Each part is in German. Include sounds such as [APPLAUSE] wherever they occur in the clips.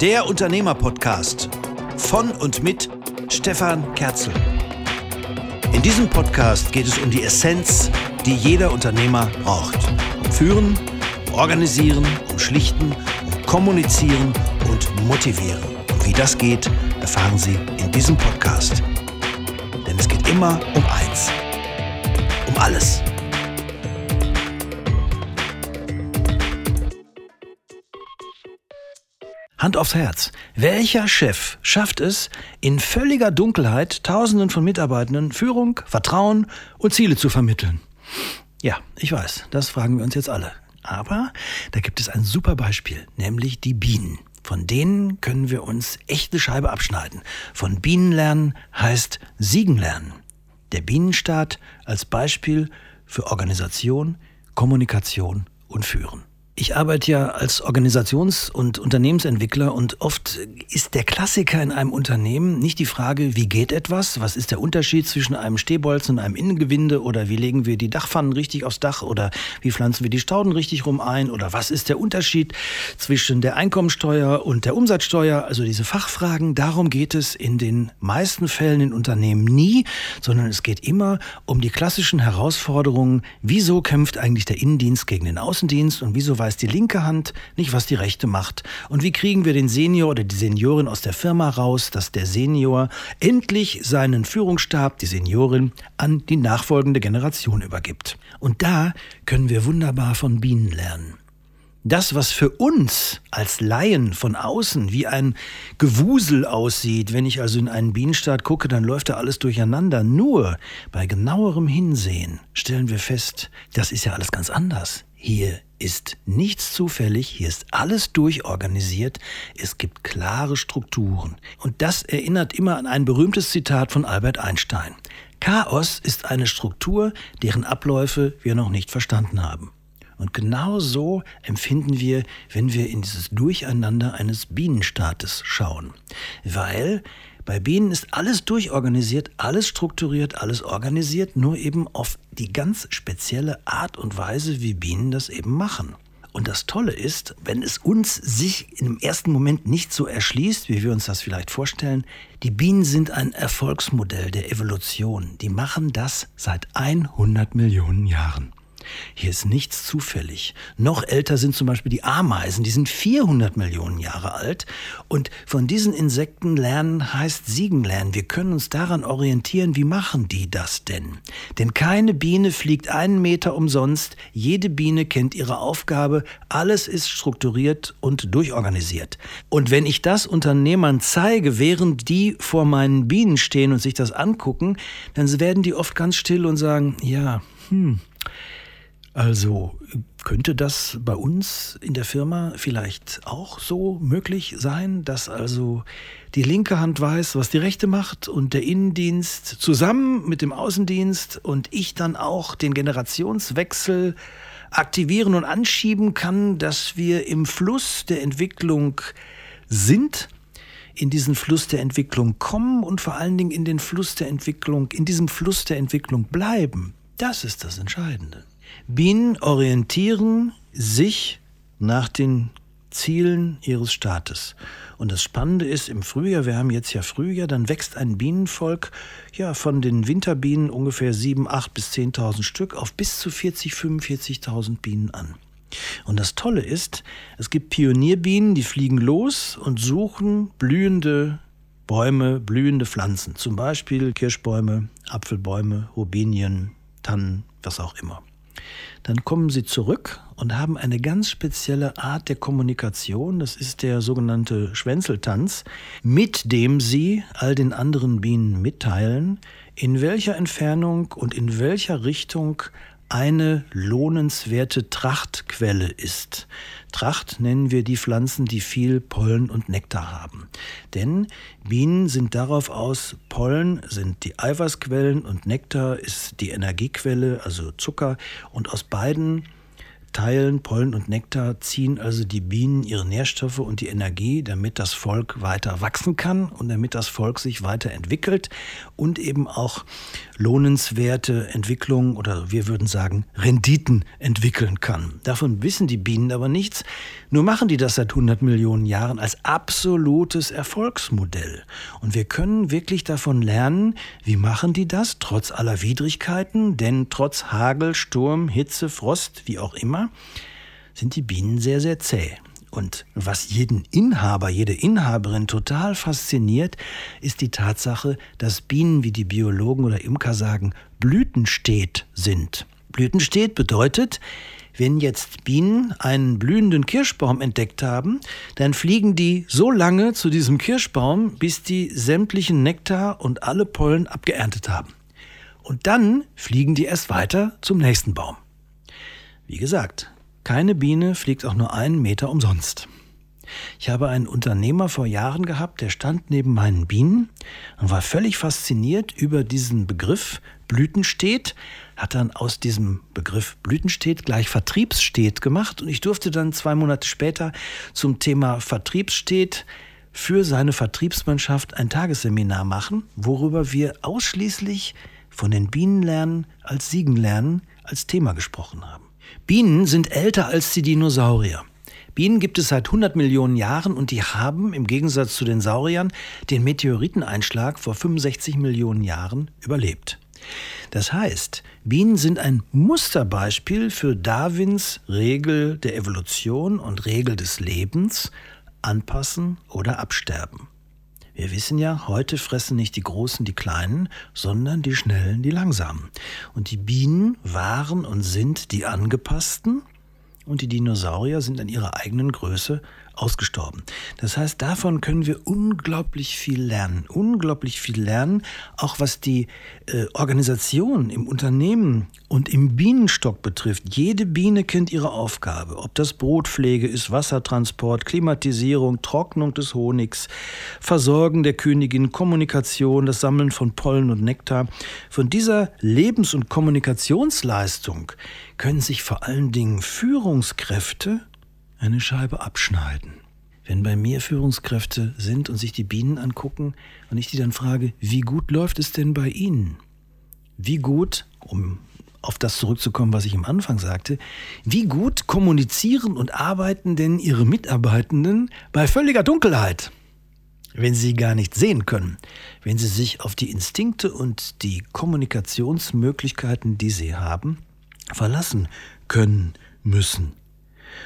Der Unternehmer-Podcast von und mit Stefan Kerzel. In diesem Podcast geht es um die Essenz, die jeder Unternehmer braucht. Um Führen, Organisieren, um Schlichten, um Kommunizieren und Motivieren. Und wie das geht, erfahren Sie in diesem Podcast. Denn es geht immer um eins. Um alles. Hand aufs Herz. Welcher Chef schafft es, in völliger Dunkelheit Tausenden von Mitarbeitenden Führung, Vertrauen und Ziele zu vermitteln? Ja, ich weiß, das fragen wir uns jetzt alle. Aber da gibt es ein super Beispiel, nämlich die Bienen. Von denen können wir uns echte Scheibe abschneiden. Von Bienen lernen heißt Siegen lernen. Der Bienenstaat als Beispiel für Organisation, Kommunikation und Führen. Ich arbeite ja als Organisations- und Unternehmensentwickler und oft ist der Klassiker in einem Unternehmen nicht die Frage, wie geht etwas, was ist der Unterschied zwischen einem Stehbolzen und einem Innengewinde? Oder wie legen wir die Dachpfannen richtig aufs Dach? Oder wie pflanzen wir die Stauden richtig rum ein? Oder was ist der Unterschied zwischen der Einkommensteuer und der Umsatzsteuer, also diese Fachfragen, darum geht es in den meisten Fällen in Unternehmen nie, sondern es geht immer um die klassischen Herausforderungen, wieso kämpft eigentlich der Innendienst gegen den Außendienst? Und wieso weiß weiß die linke Hand nicht, was die rechte macht. Und wie kriegen wir den Senior oder die Seniorin aus der Firma raus, dass der Senior endlich seinen Führungsstab, die Seniorin, an die nachfolgende Generation übergibt. Und da können wir wunderbar von Bienen lernen. Das, was für uns als Laien von außen wie ein Gewusel aussieht, wenn ich also in einen Bienenstaat gucke, dann läuft da alles durcheinander. Nur bei genauerem Hinsehen stellen wir fest, das ist ja alles ganz anders. Hier ist nichts zufällig, hier ist alles durchorganisiert, es gibt klare Strukturen. Und das erinnert immer an ein berühmtes Zitat von Albert Einstein. Chaos ist eine Struktur, deren Abläufe wir noch nicht verstanden haben. Und genau so empfinden wir, wenn wir in dieses Durcheinander eines Bienenstaates schauen. Weil bei Bienen ist alles durchorganisiert, alles strukturiert, alles organisiert, nur eben auf die ganz spezielle Art und Weise, wie Bienen das eben machen. Und das Tolle ist, wenn es uns sich im ersten Moment nicht so erschließt, wie wir uns das vielleicht vorstellen, die Bienen sind ein Erfolgsmodell der Evolution. Die machen das seit 100 Millionen Jahren. Hier ist nichts zufällig. Noch älter sind zum Beispiel die Ameisen, die sind 400 Millionen Jahre alt. Und von diesen Insekten lernen heißt Siegen lernen. Wir können uns daran orientieren, wie machen die das denn? Denn keine Biene fliegt einen Meter umsonst. Jede Biene kennt ihre Aufgabe. Alles ist strukturiert und durchorganisiert. Und wenn ich das Unternehmern zeige, während die vor meinen Bienen stehen und sich das angucken, dann werden die oft ganz still und sagen, ja, hm, also könnte das bei uns in der Firma vielleicht auch so möglich sein, dass also die linke Hand weiß, was die rechte macht und der Innendienst zusammen mit dem Außendienst und ich dann auch den Generationswechsel aktivieren und anschieben kann, dass wir im Fluss der Entwicklung sind, in diesen Fluss der Entwicklung kommen und vor allen Dingen in den Fluss der Entwicklung, in diesem Fluss der Entwicklung bleiben. Das ist das Entscheidende. Bienen orientieren sich nach den Zielen ihres Staates. Und das Spannende ist, im Frühjahr, wir haben jetzt ja Frühjahr, dann wächst ein Bienenvolk ja von den Winterbienen ungefähr 7, 8 bis 10.000 Stück auf bis zu 40, 45.000 Bienen an. Und das Tolle ist, es gibt Pionierbienen, die fliegen los und suchen blühende Bäume, blühende Pflanzen. Zum Beispiel Kirschbäume, Apfelbäume, Robinien, Tannen, was auch immer dann kommen sie zurück und haben eine ganz spezielle Art der Kommunikation. Das ist der sogenannte Schwänzeltanz, mit dem sie all den anderen Bienen mitteilen, in welcher Entfernung und in welcher Richtung eine lohnenswerte Trachtquelle ist. Tracht nennen wir die Pflanzen, die viel Pollen und Nektar haben. Denn Bienen sind darauf aus, Pollen sind die Eiweißquellen und Nektar ist die Energiequelle, also Zucker. Und aus beiden Teilen Pollen und Nektar ziehen also die Bienen ihre Nährstoffe und die Energie, damit das Volk weiter wachsen kann und damit das Volk sich weiterentwickelt und eben auch lohnenswerte Entwicklungen oder wir würden sagen Renditen entwickeln kann. Davon wissen die Bienen aber nichts. Nur machen die das seit 100 Millionen Jahren als absolutes Erfolgsmodell. Und wir können wirklich davon lernen, wie machen die das trotz aller Widrigkeiten, denn trotz Hagel, Sturm, Hitze, Frost, wie auch immer, sind die Bienen sehr, sehr zäh. Und was jeden Inhaber, jede Inhaberin total fasziniert, ist die Tatsache, dass Bienen, wie die Biologen oder Imker sagen, blütenstet sind. Blütenstet bedeutet, wenn jetzt Bienen einen blühenden Kirschbaum entdeckt haben, dann fliegen die so lange zu diesem Kirschbaum, bis die sämtlichen Nektar und alle Pollen abgeerntet haben. Und dann fliegen die erst weiter zum nächsten Baum. Wie gesagt, keine Biene fliegt auch nur einen Meter umsonst. Ich habe einen Unternehmer vor Jahren gehabt, der stand neben meinen Bienen und war völlig fasziniert über diesen Begriff Blütenstet, hat dann aus diesem Begriff Blütenstet gleich Vertriebsstet gemacht und ich durfte dann zwei Monate später zum Thema Vertriebsstet für seine Vertriebsmannschaft ein Tagesseminar machen, worüber wir ausschließlich von den Bienen lernen als Siegen lernen als Thema gesprochen haben. Bienen sind älter als die Dinosaurier. Bienen gibt es seit 100 Millionen Jahren und die haben im Gegensatz zu den Sauriern den Meteoriteneinschlag vor 65 Millionen Jahren überlebt. Das heißt, Bienen sind ein Musterbeispiel für Darwins Regel der Evolution und Regel des Lebens, anpassen oder absterben. Wir wissen ja, heute fressen nicht die Großen die Kleinen, sondern die Schnellen die Langsamen. Und die Bienen waren und sind die Angepassten und die Dinosaurier sind an ihrer eigenen Größe ausgestorben. Das heißt, davon können wir unglaublich viel lernen. Unglaublich viel lernen, auch was die äh, Organisation im Unternehmen und im Bienenstock betrifft. Jede Biene kennt ihre Aufgabe. Ob das Brotpflege ist, Wassertransport, Klimatisierung, Trocknung des Honigs, Versorgen der Königin, Kommunikation, das Sammeln von Pollen und Nektar. Von dieser Lebens- und Kommunikationsleistung können sich vor allen Dingen Führungskräfte eine Scheibe abschneiden. Wenn bei mir Führungskräfte sind und sich die Bienen angucken und ich die dann frage, wie gut läuft es denn bei Ihnen? Wie gut, um auf das zurückzukommen, was ich am Anfang sagte, wie gut kommunizieren und arbeiten denn Ihre Mitarbeitenden bei völliger Dunkelheit? Wenn sie gar nicht sehen können, wenn sie sich auf die Instinkte und die Kommunikationsmöglichkeiten, die sie haben, verlassen können müssen.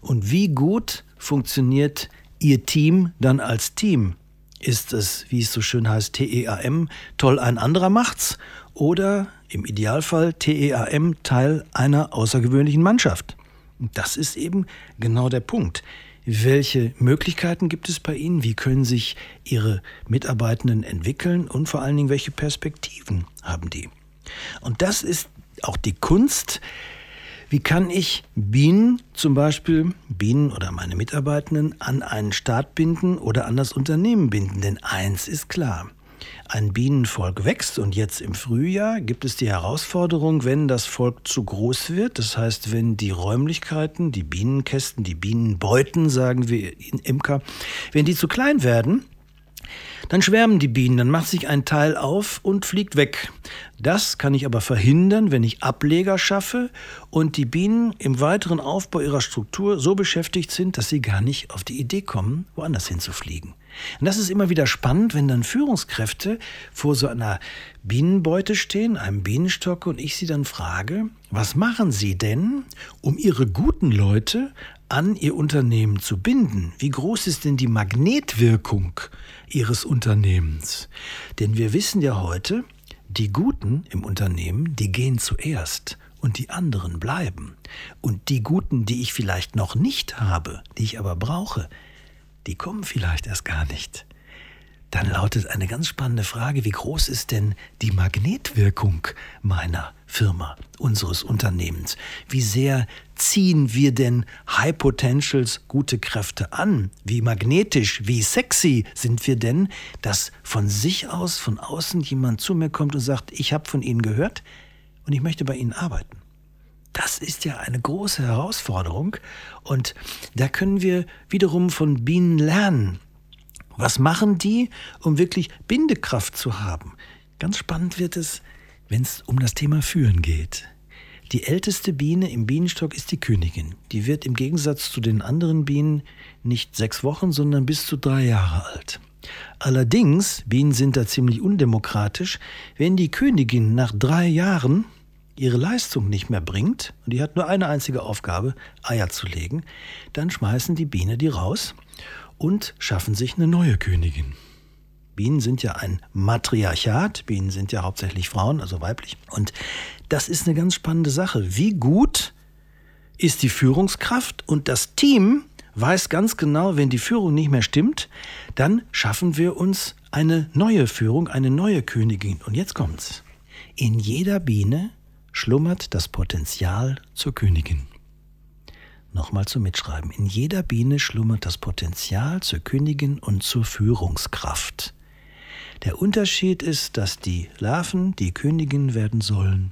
Und wie gut funktioniert Ihr Team dann als Team? Ist es, wie es so schön heißt, TEAM, toll ein anderer macht's? Oder im Idealfall TEAM Teil einer außergewöhnlichen Mannschaft? Das ist eben genau der Punkt. Welche Möglichkeiten gibt es bei Ihnen? Wie können sich Ihre Mitarbeitenden entwickeln? Und vor allen Dingen, welche Perspektiven haben die? Und das ist auch die Kunst, wie kann ich Bienen zum Beispiel, Bienen oder meine Mitarbeitenden, an einen Staat binden oder an das Unternehmen binden? Denn eins ist klar. Ein Bienenvolk wächst und jetzt im Frühjahr gibt es die Herausforderung, wenn das Volk zu groß wird, das heißt, wenn die Räumlichkeiten, die Bienenkästen, die Bienenbeuten, sagen wir in Imker, wenn die zu klein werden, dann schwärmen die Bienen, dann macht sich ein Teil auf und fliegt weg. Das kann ich aber verhindern, wenn ich Ableger schaffe und die Bienen im weiteren Aufbau ihrer Struktur so beschäftigt sind, dass sie gar nicht auf die Idee kommen, woanders hinzufliegen. Und das ist immer wieder spannend, wenn dann Führungskräfte vor so einer Bienenbeute stehen, einem Bienenstock, und ich sie dann frage, was machen sie denn, um ihre guten Leute an ihr Unternehmen zu binden? Wie groß ist denn die Magnetwirkung ihres Unternehmens? Denn wir wissen ja heute, die Guten im Unternehmen, die gehen zuerst und die anderen bleiben. Und die Guten, die ich vielleicht noch nicht habe, die ich aber brauche, die kommen vielleicht erst gar nicht. Dann lautet eine ganz spannende Frage, wie groß ist denn die Magnetwirkung meiner Firma, unseres Unternehmens? Wie sehr ziehen wir denn High Potentials gute Kräfte an? Wie magnetisch, wie sexy sind wir denn, dass von sich aus, von außen jemand zu mir kommt und sagt, ich habe von Ihnen gehört und ich möchte bei Ihnen arbeiten? Das ist ja eine große Herausforderung und da können wir wiederum von Bienen lernen. Was machen die, um wirklich Bindekraft zu haben? Ganz spannend wird es, wenn es um das Thema Führen geht. Die älteste Biene im Bienenstock ist die Königin. Die wird im Gegensatz zu den anderen Bienen nicht sechs Wochen, sondern bis zu drei Jahre alt. Allerdings, Bienen sind da ziemlich undemokratisch, wenn die Königin nach drei Jahren ihre Leistung nicht mehr bringt, und die hat nur eine einzige Aufgabe, Eier zu legen, dann schmeißen die Biene die raus und schaffen sich eine neue Königin. Bienen sind ja ein Matriarchat, Bienen sind ja hauptsächlich Frauen, also weiblich. Und das ist eine ganz spannende Sache. Wie gut ist die Führungskraft und das Team weiß ganz genau, wenn die Führung nicht mehr stimmt, dann schaffen wir uns eine neue Führung, eine neue Königin. Und jetzt kommt's. In jeder Biene schlummert das Potenzial zur Königin. Nochmal zum Mitschreiben. In jeder Biene schlummert das Potenzial zur Königin und zur Führungskraft. Der Unterschied ist, dass die Larven die Königin werden sollen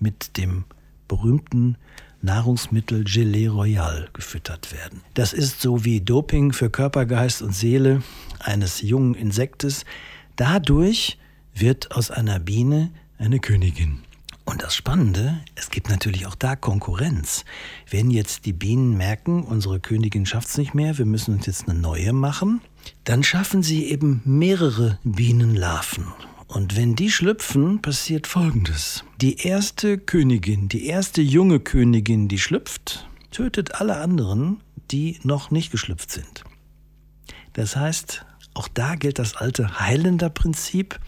mit dem berühmten Nahrungsmittel Gelee Royal gefüttert werden. Das ist so wie Doping für Körper, Geist und Seele eines jungen Insektes. Dadurch wird aus einer Biene eine Königin. Und das Spannende, es gibt natürlich auch da Konkurrenz. Wenn jetzt die Bienen merken, unsere Königin schafft es nicht mehr, wir müssen uns jetzt eine neue machen, dann schaffen sie eben mehrere Bienenlarven. Und wenn die schlüpfen, passiert Folgendes. Die erste Königin, die erste junge Königin, die schlüpft, tötet alle anderen, die noch nicht geschlüpft sind. Das heißt, auch da gilt das alte Heilender-Prinzip.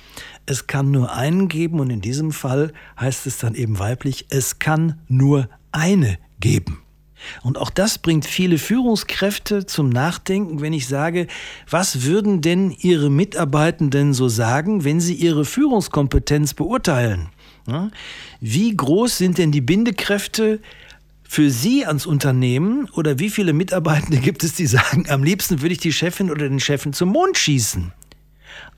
Es kann nur einen geben und in diesem Fall heißt es dann eben weiblich, es kann nur eine geben. Und auch das bringt viele Führungskräfte zum Nachdenken, wenn ich sage, was würden denn Ihre Mitarbeitenden so sagen, wenn sie ihre Führungskompetenz beurteilen? Wie groß sind denn die Bindekräfte für Sie ans Unternehmen oder wie viele Mitarbeitende [LAUGHS] gibt es, die sagen, am liebsten würde ich die Chefin oder den Chefin zum Mond schießen?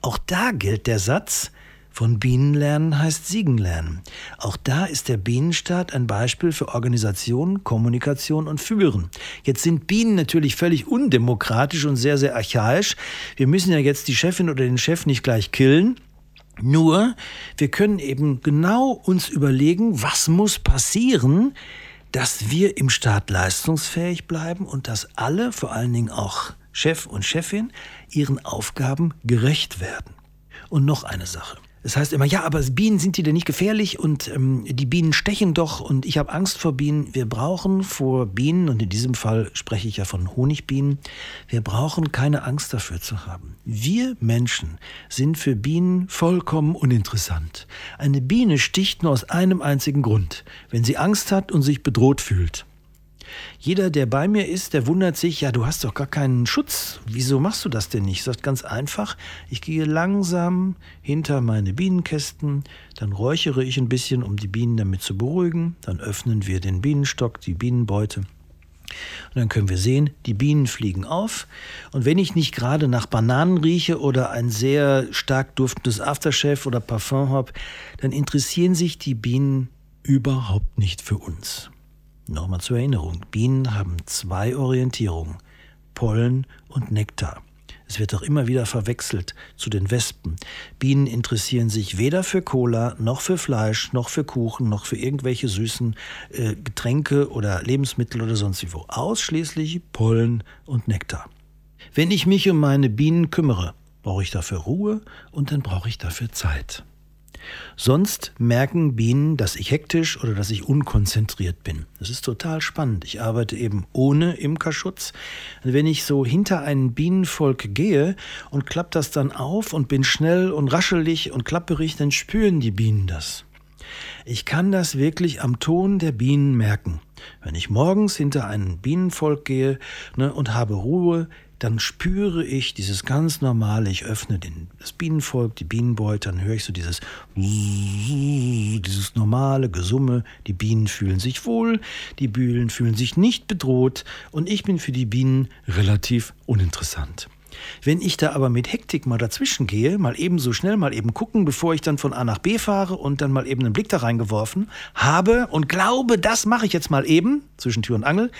Auch da gilt der Satz, von Bienen lernen heißt Siegen lernen. Auch da ist der Bienenstaat ein Beispiel für Organisation, Kommunikation und Führen. Jetzt sind Bienen natürlich völlig undemokratisch und sehr, sehr archaisch. Wir müssen ja jetzt die Chefin oder den Chef nicht gleich killen. Nur, wir können eben genau uns überlegen, was muss passieren, dass wir im Staat leistungsfähig bleiben und dass alle, vor allen Dingen auch Chef und Chefin, ihren Aufgaben gerecht werden. Und noch eine Sache. Das heißt immer, ja, aber Bienen sind die denn nicht gefährlich und ähm, die Bienen stechen doch und ich habe Angst vor Bienen. Wir brauchen vor Bienen, und in diesem Fall spreche ich ja von Honigbienen, wir brauchen keine Angst dafür zu haben. Wir Menschen sind für Bienen vollkommen uninteressant. Eine Biene sticht nur aus einem einzigen Grund, wenn sie Angst hat und sich bedroht fühlt. Jeder, der bei mir ist, der wundert sich, ja, du hast doch gar keinen Schutz. Wieso machst du das denn nicht? Ich sage ganz einfach, ich gehe langsam hinter meine Bienenkästen, dann räuchere ich ein bisschen, um die Bienen damit zu beruhigen, dann öffnen wir den Bienenstock, die Bienenbeute. Und dann können wir sehen, die Bienen fliegen auf. Und wenn ich nicht gerade nach Bananen rieche oder ein sehr stark duftendes Aftershave oder Parfum habe, dann interessieren sich die Bienen überhaupt nicht für uns. Nochmal zur Erinnerung, Bienen haben zwei Orientierungen, Pollen und Nektar. Es wird auch immer wieder verwechselt zu den Wespen. Bienen interessieren sich weder für Cola, noch für Fleisch, noch für Kuchen, noch für irgendwelche süßen äh, Getränke oder Lebensmittel oder sonst wo. Ausschließlich Pollen und Nektar. Wenn ich mich um meine Bienen kümmere, brauche ich dafür Ruhe und dann brauche ich dafür Zeit. Sonst merken Bienen, dass ich hektisch oder dass ich unkonzentriert bin. Das ist total spannend. Ich arbeite eben ohne Imkerschutz. Wenn ich so hinter ein Bienenvolk gehe und klappe das dann auf und bin schnell und raschelig und klapperig, dann spüren die Bienen das. Ich kann das wirklich am Ton der Bienen merken. Wenn ich morgens hinter ein Bienenvolk gehe ne, und habe Ruhe, dann spüre ich dieses ganz normale, ich öffne den, das Bienenvolk, die Bienenbeute, dann höre ich so dieses, dieses normale Gesumme, die Bienen fühlen sich wohl, die Bienen fühlen sich nicht bedroht und ich bin für die Bienen relativ uninteressant. Wenn ich da aber mit Hektik mal dazwischen gehe, mal eben so schnell, mal eben gucken, bevor ich dann von A nach B fahre und dann mal eben einen Blick da reingeworfen habe und glaube, das mache ich jetzt mal eben zwischen Tür und Angel,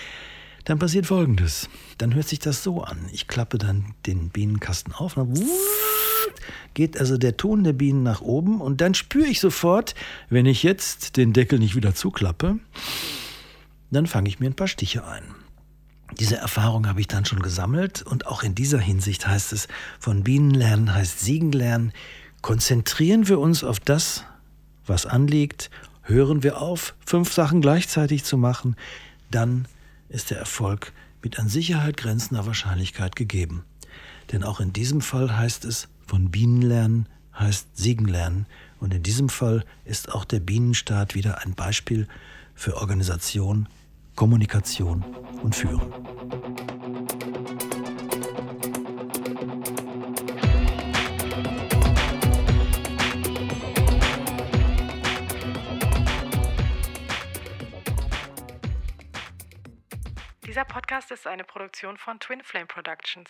dann passiert Folgendes. Dann hört sich das so an. Ich klappe dann den Bienenkasten auf und dann geht also der Ton der Bienen nach oben und dann spüre ich sofort, wenn ich jetzt den Deckel nicht wieder zuklappe, dann fange ich mir ein paar Stiche ein. Diese Erfahrung habe ich dann schon gesammelt und auch in dieser Hinsicht heißt es, von Bienen lernen heißt Siegen lernen. Konzentrieren wir uns auf das, was anliegt, hören wir auf, fünf Sachen gleichzeitig zu machen, dann ist der Erfolg mit an Sicherheit grenzender Wahrscheinlichkeit gegeben. Denn auch in diesem Fall heißt es, von Bienen lernen heißt Siegen lernen. Und in diesem Fall ist auch der Bienenstaat wieder ein Beispiel für Organisation, Kommunikation und Führen. Dieser Podcast ist eine Produktion von Twin Flame Productions.